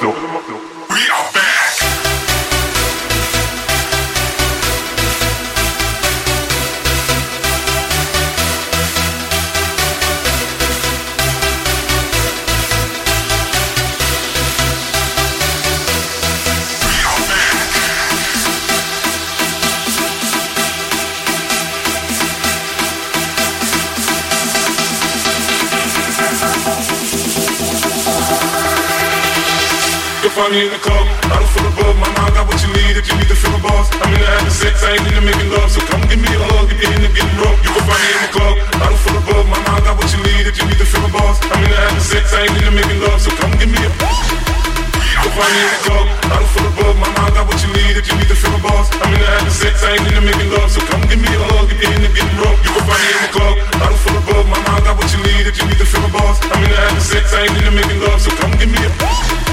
We are find me in the club, bottle full of bug. My mind got what you need if you need to feel the boss. I'm into having sex, I ain't into making love. So come give me a hug if you're into getting rough. You can find me in the club, bottle full of bug. My mind got what you need if you need to feel the boss. I'm into having sex, I ain't into making love. So come give me a find me in the club, bottle full of bug. My mind got what you need if you need to feel the boss. I'm into having sex, I ain't into making love. So come give me a hug if you're into getting rough. You can find me in the club, bottle full of bug. My mind got what you need if you need to feel the boss. I'm into having sex, I ain't into making love. So come give me a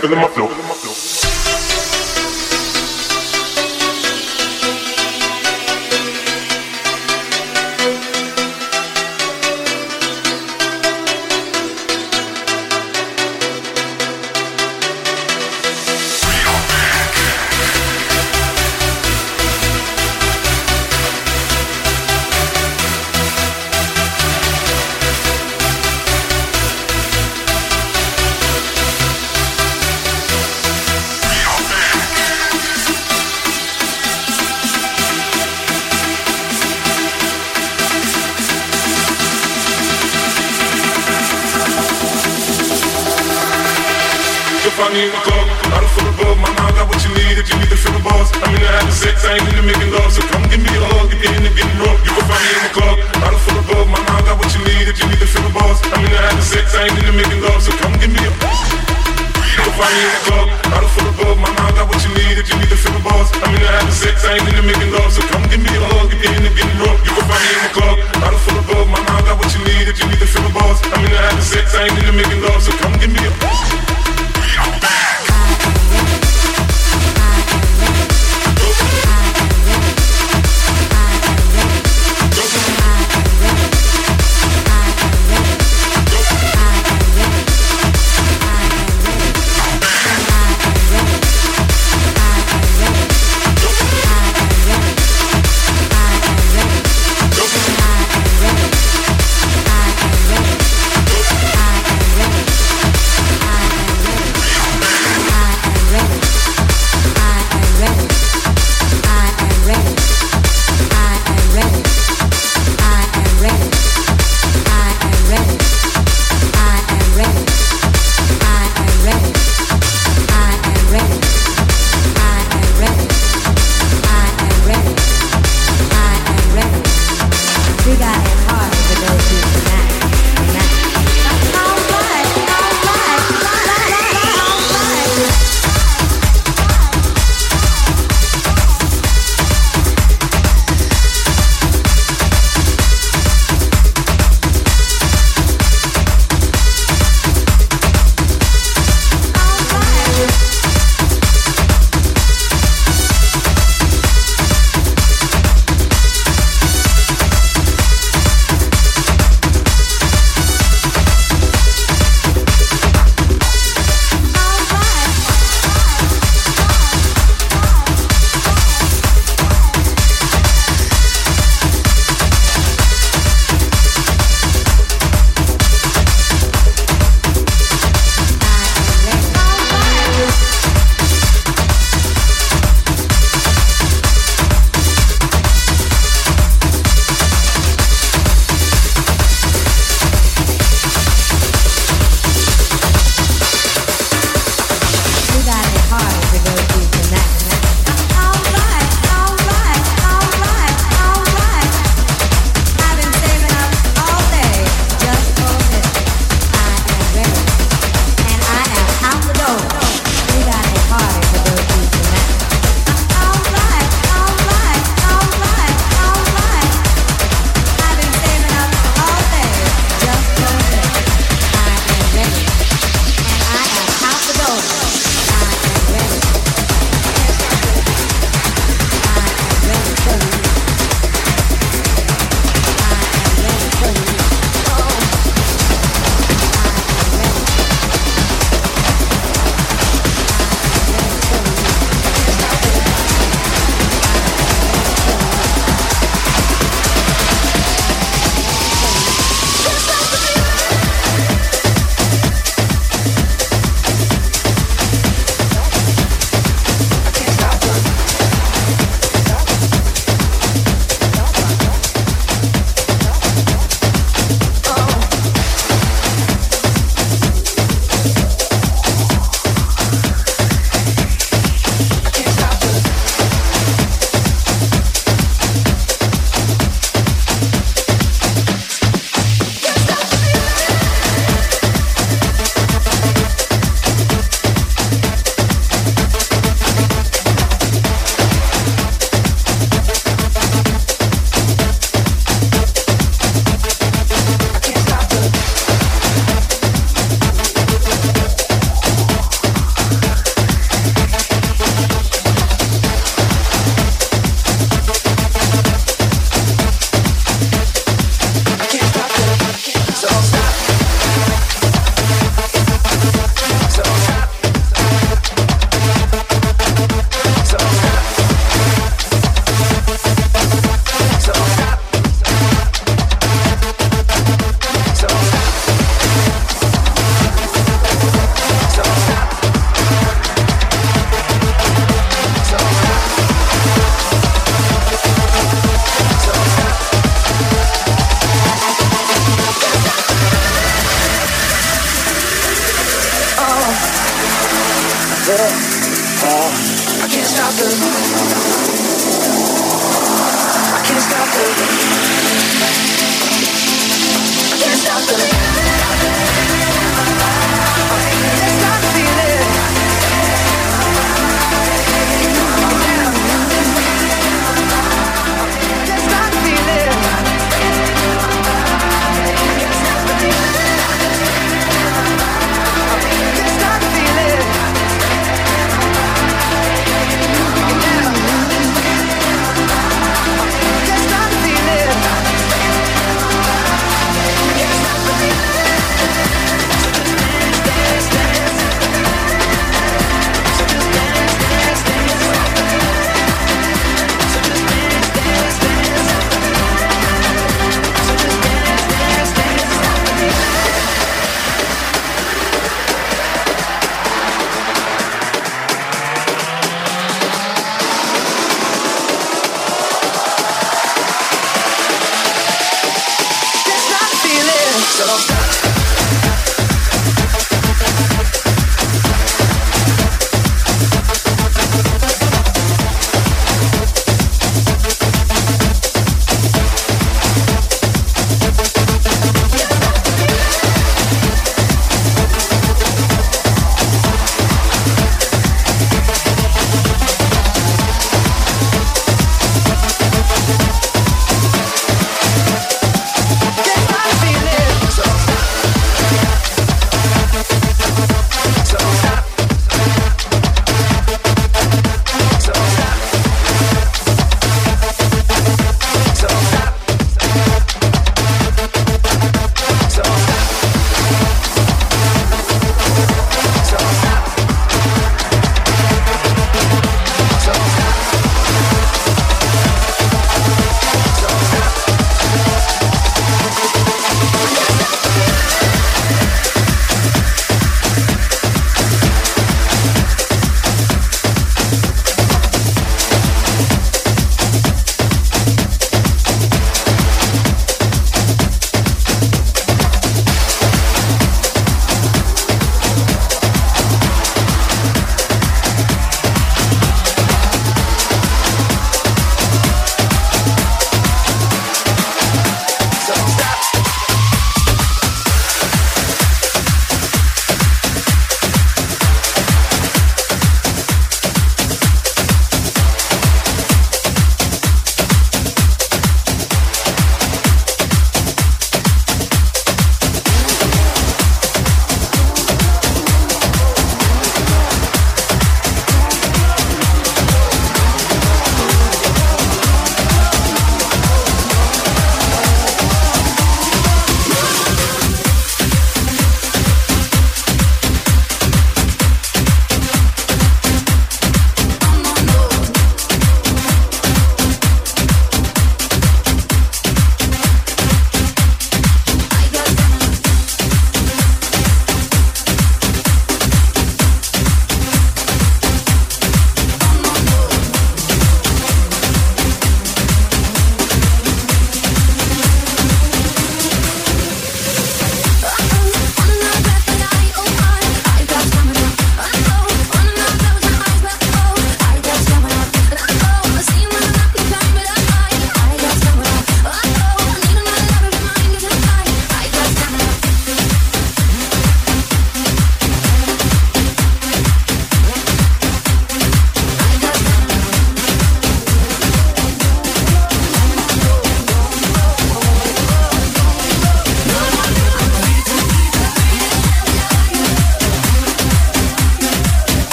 Feeling my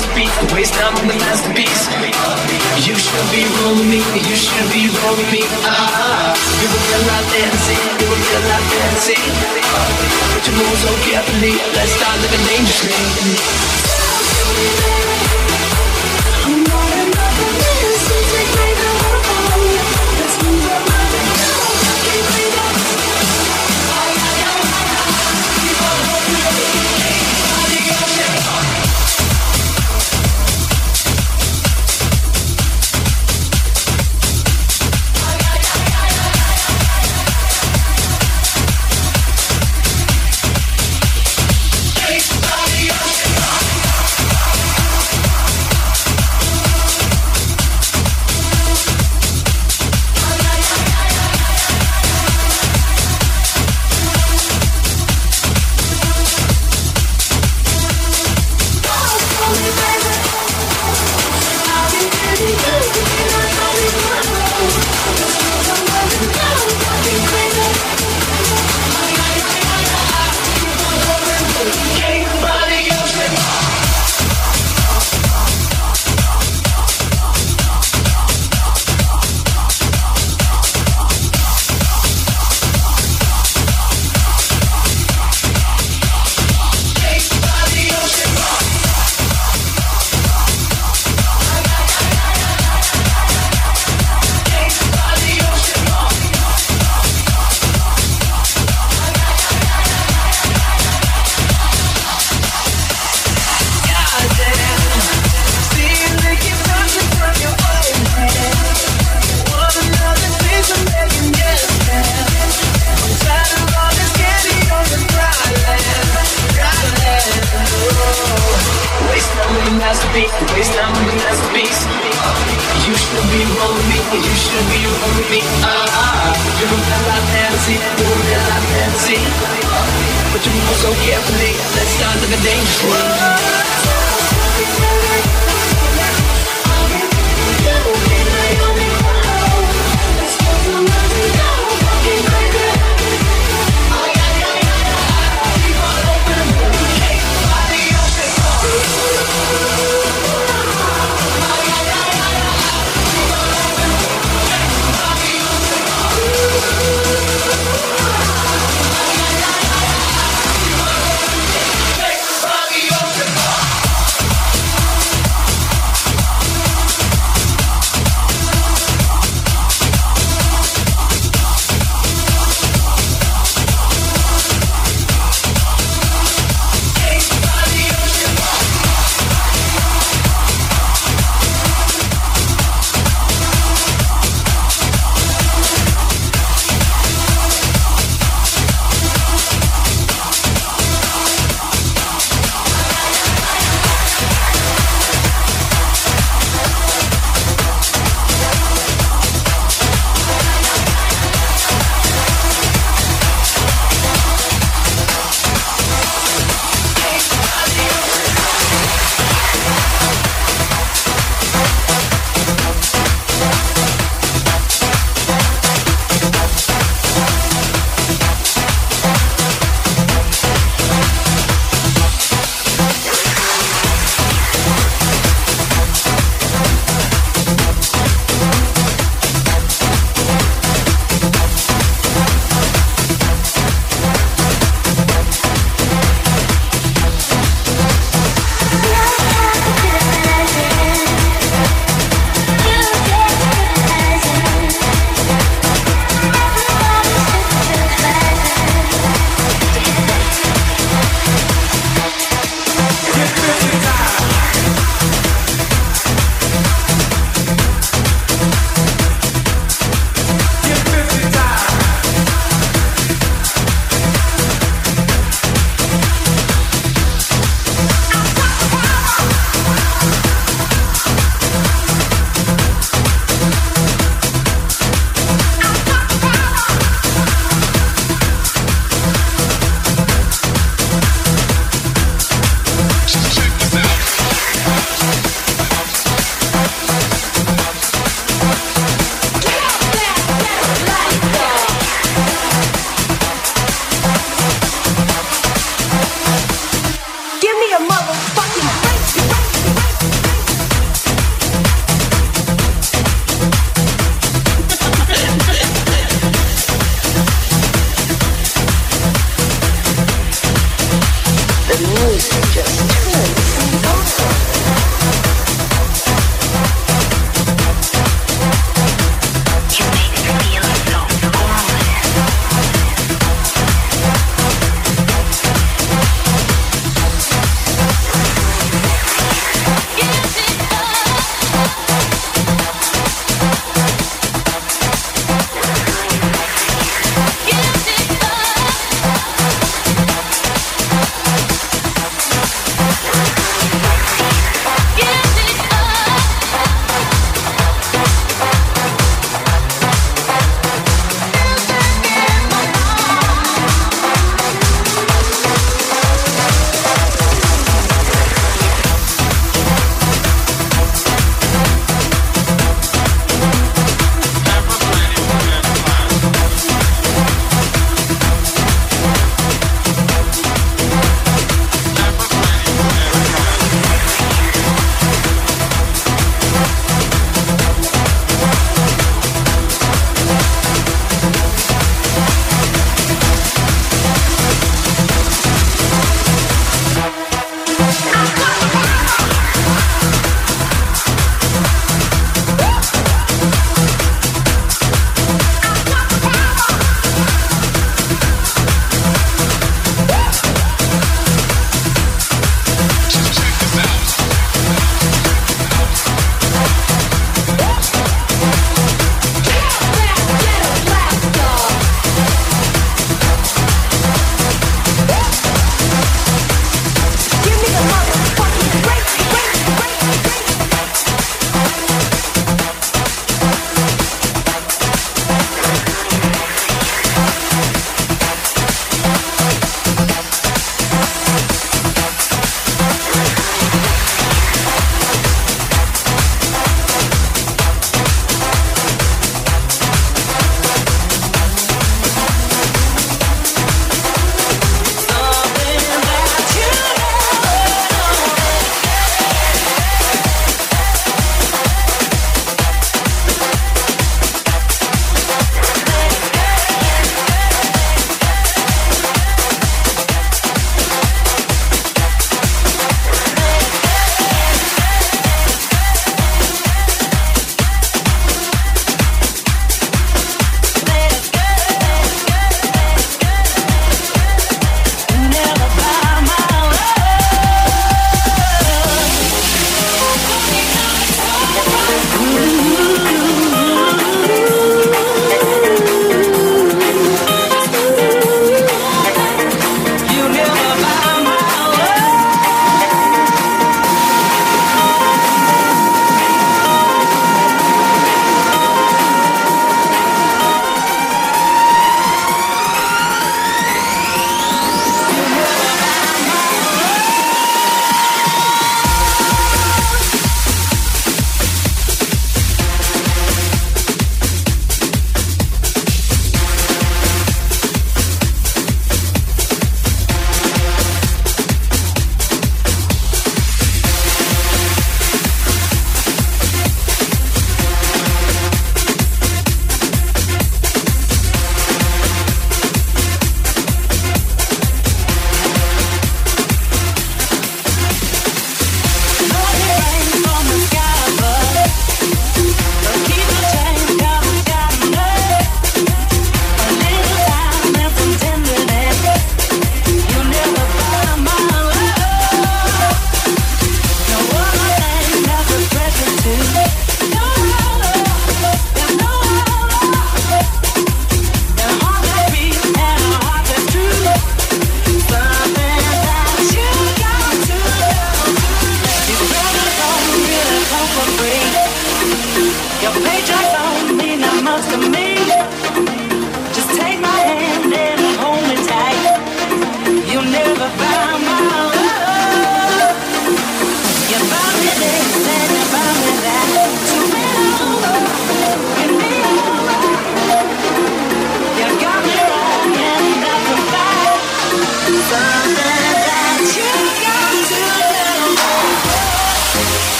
masterpiece. Waste time on the masterpiece. You should be rolling me. You should be rolling me. Ah, you will feel like dancing. You will feel like dancing. Put your moves so carefully. Let's start living dangerously.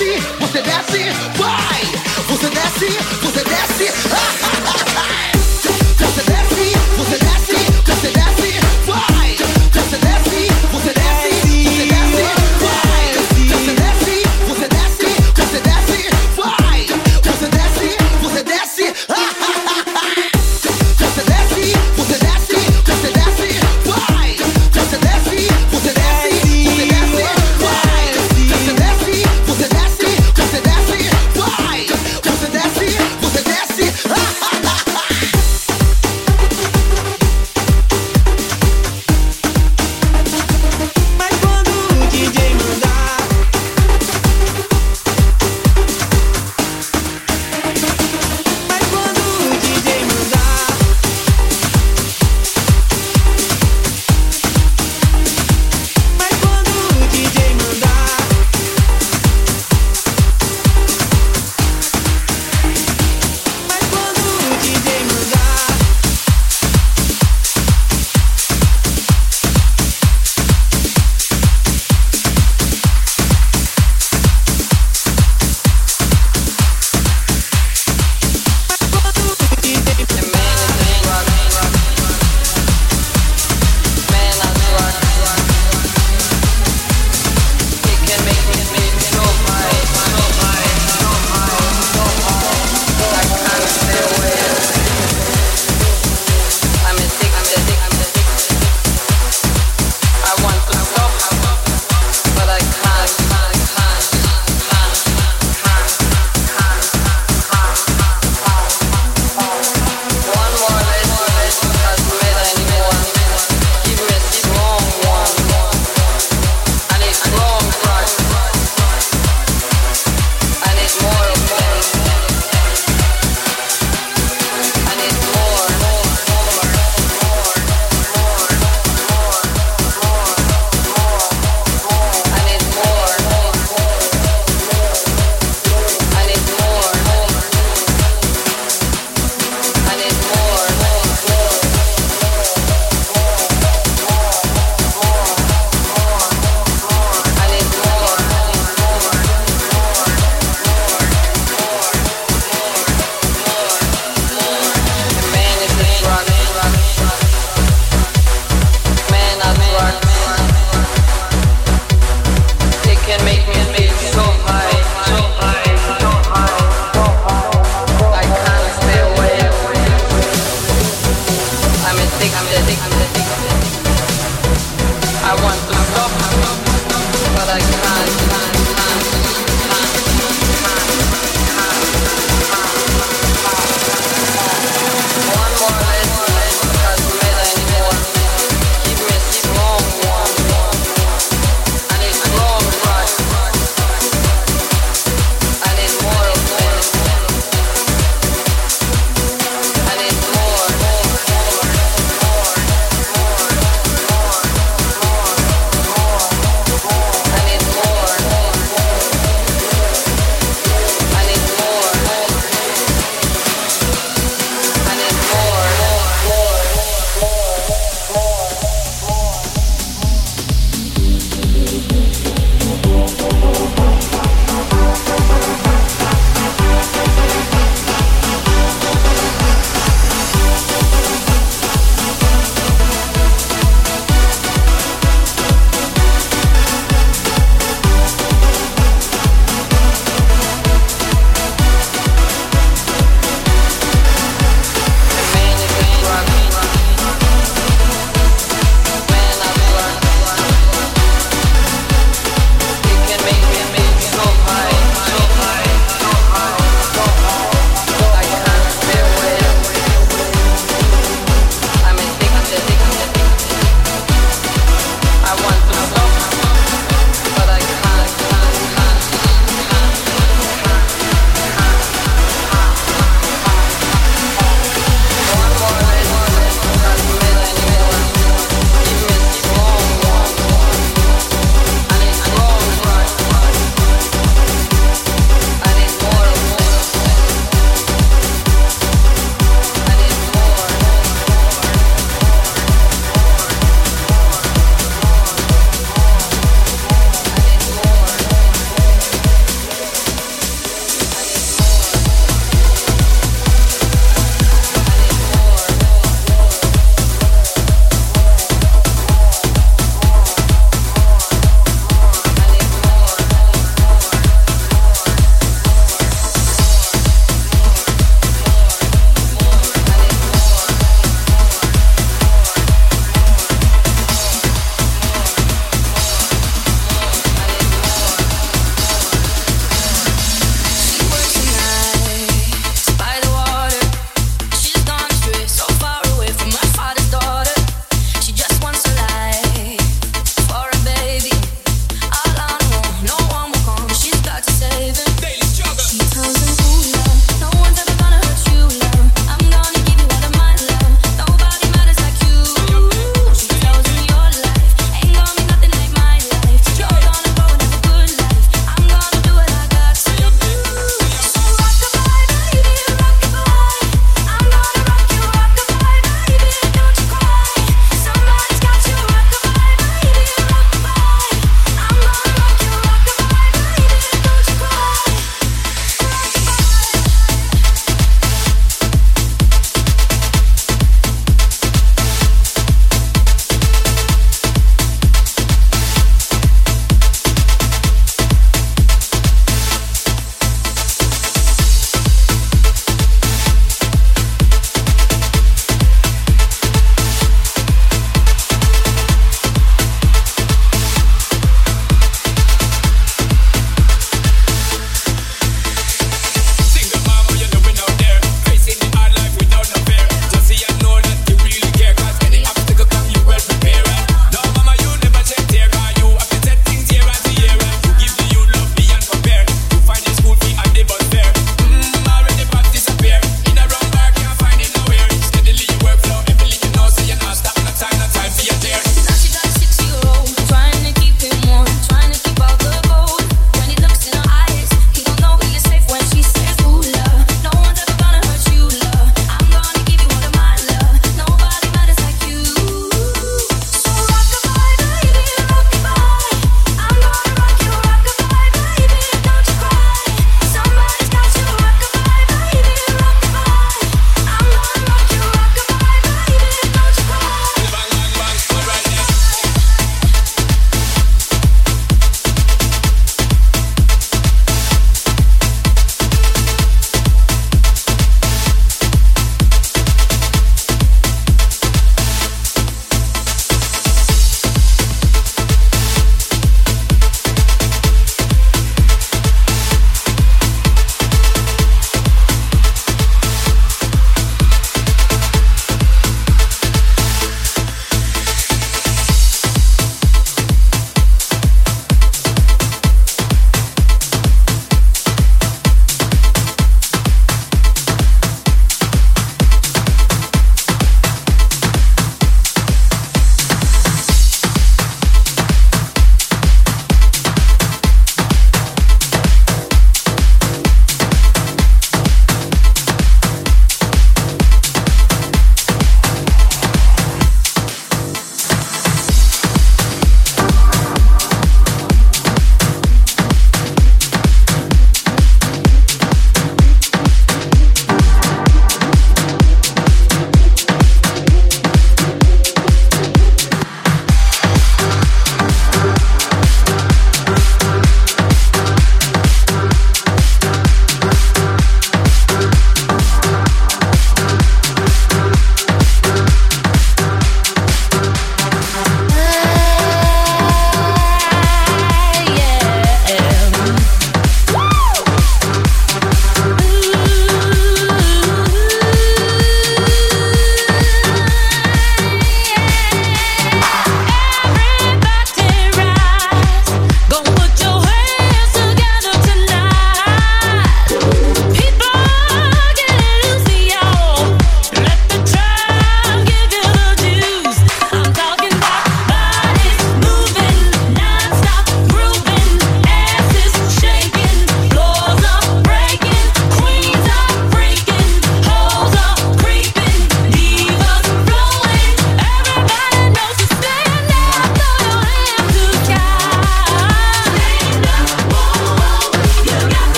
desce, você desce, vai!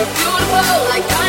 Beautiful like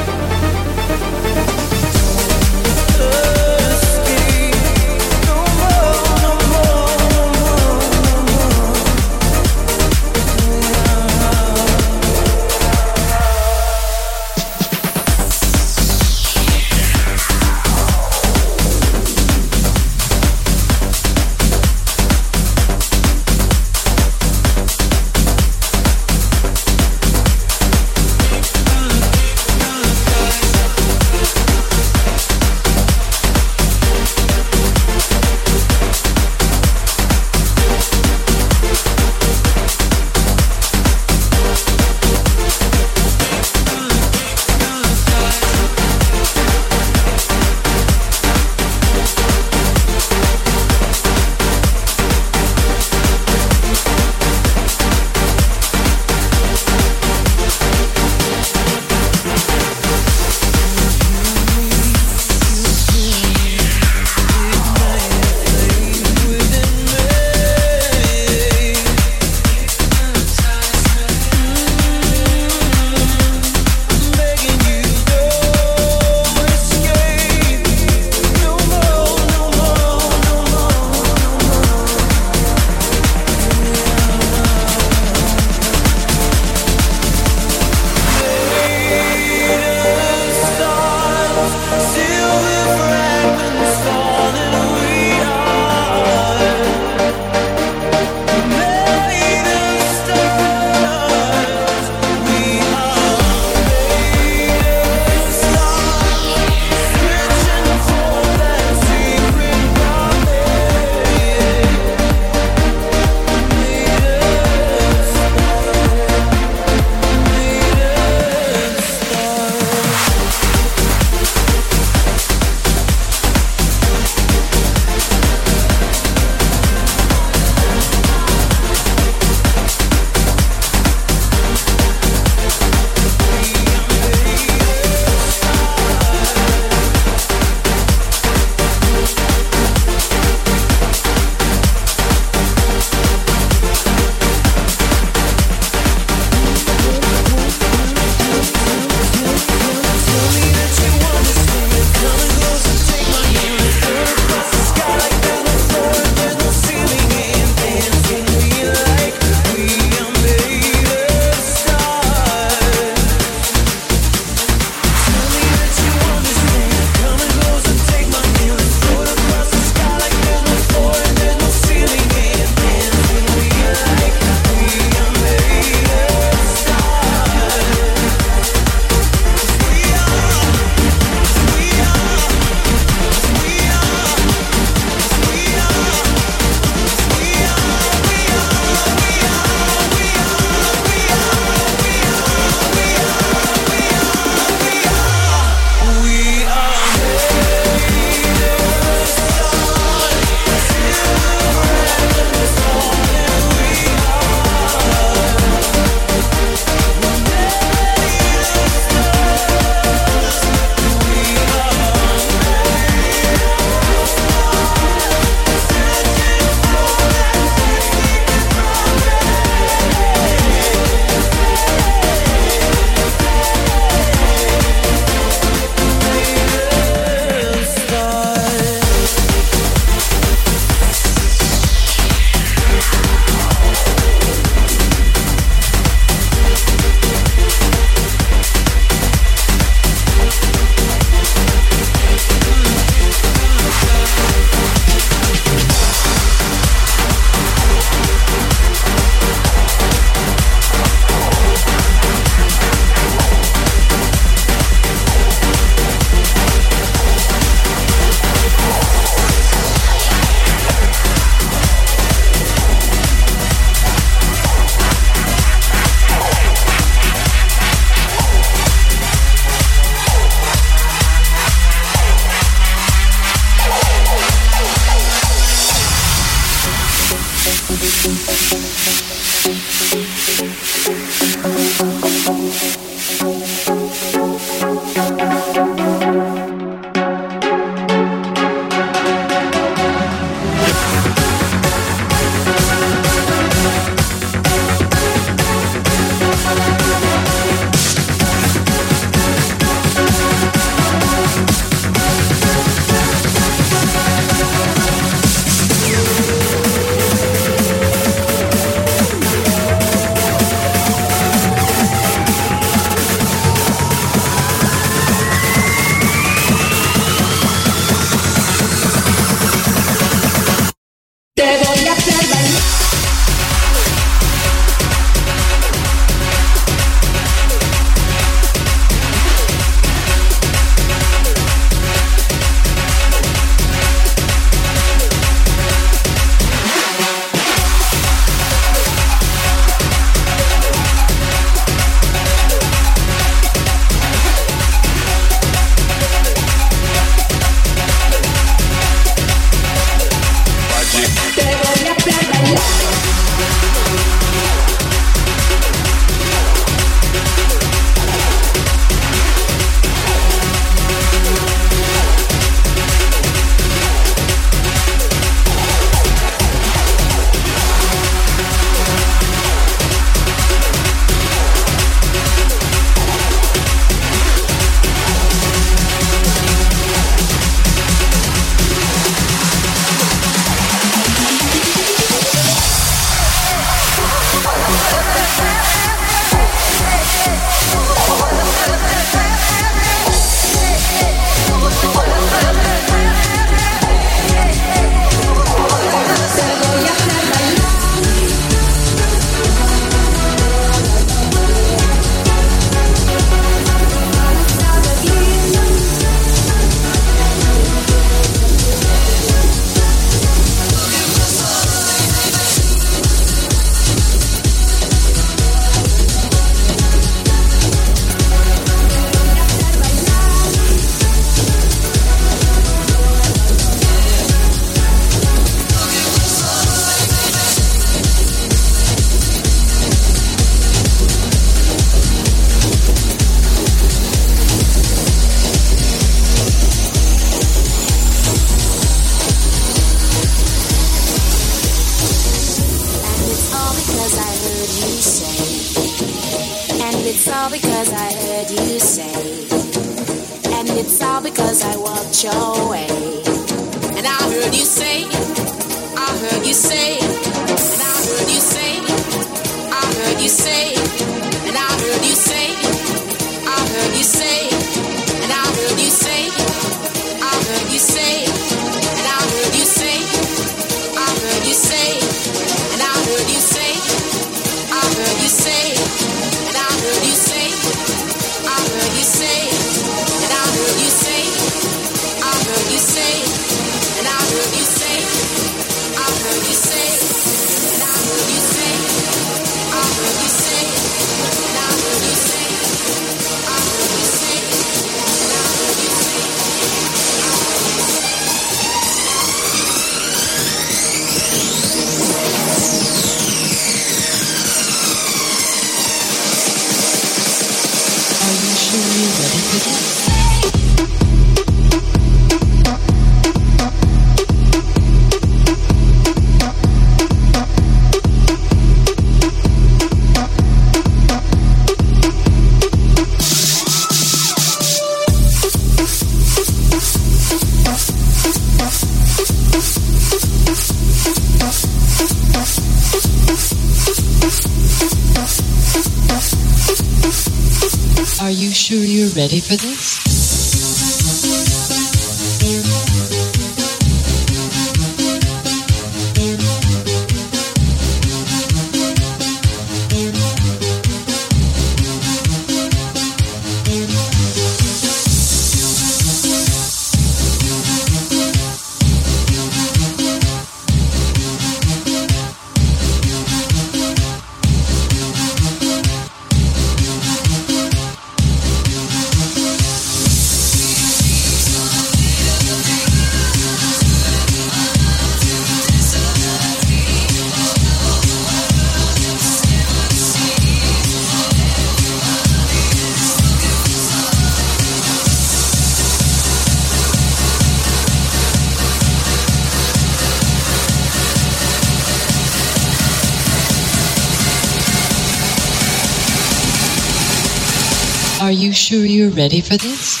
ready for this?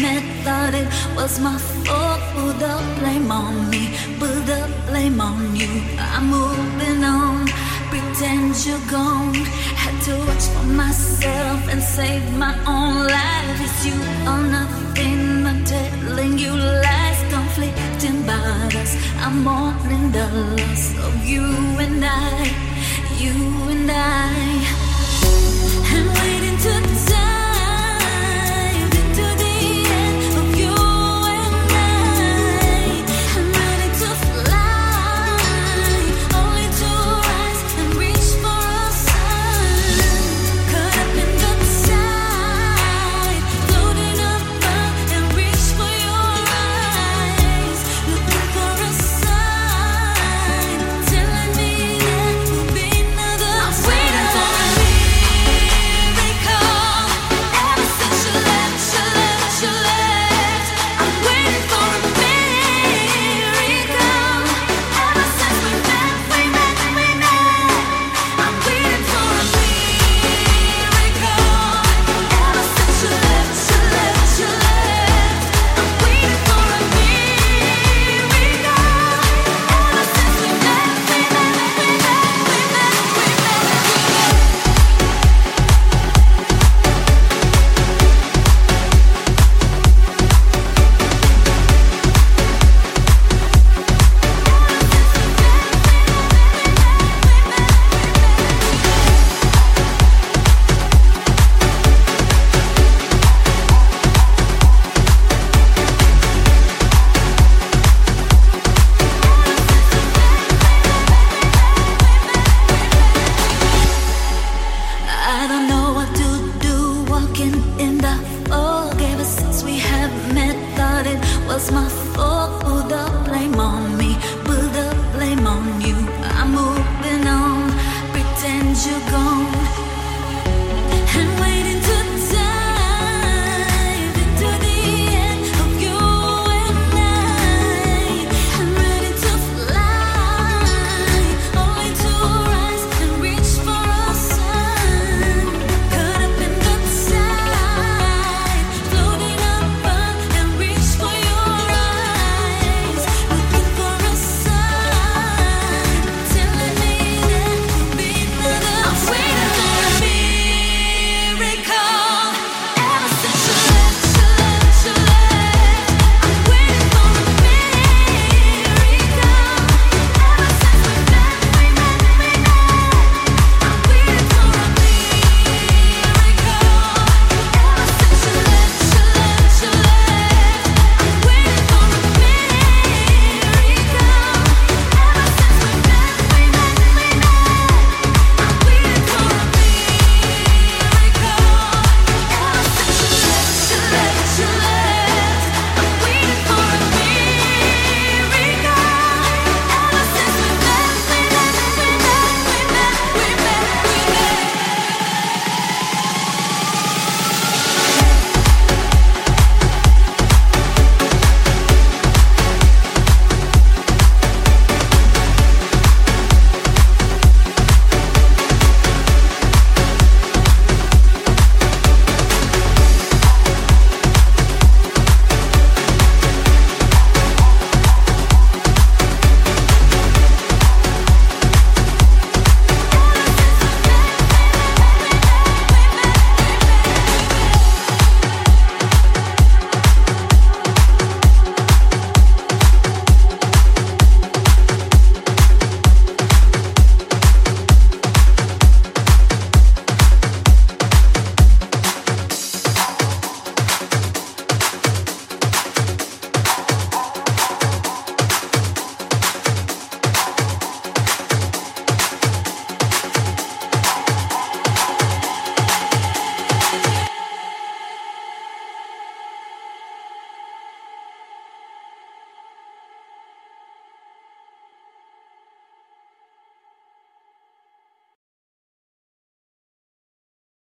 mad that it was my fault. Put the blame on me, put the blame on you. I'm moving on, pretend you're gone. Had to watch for myself and save my own life. It's you or nothing. I'm telling you lies, conflicting about us. I'm mourning the loss of you and I, you and I. I'm waiting to.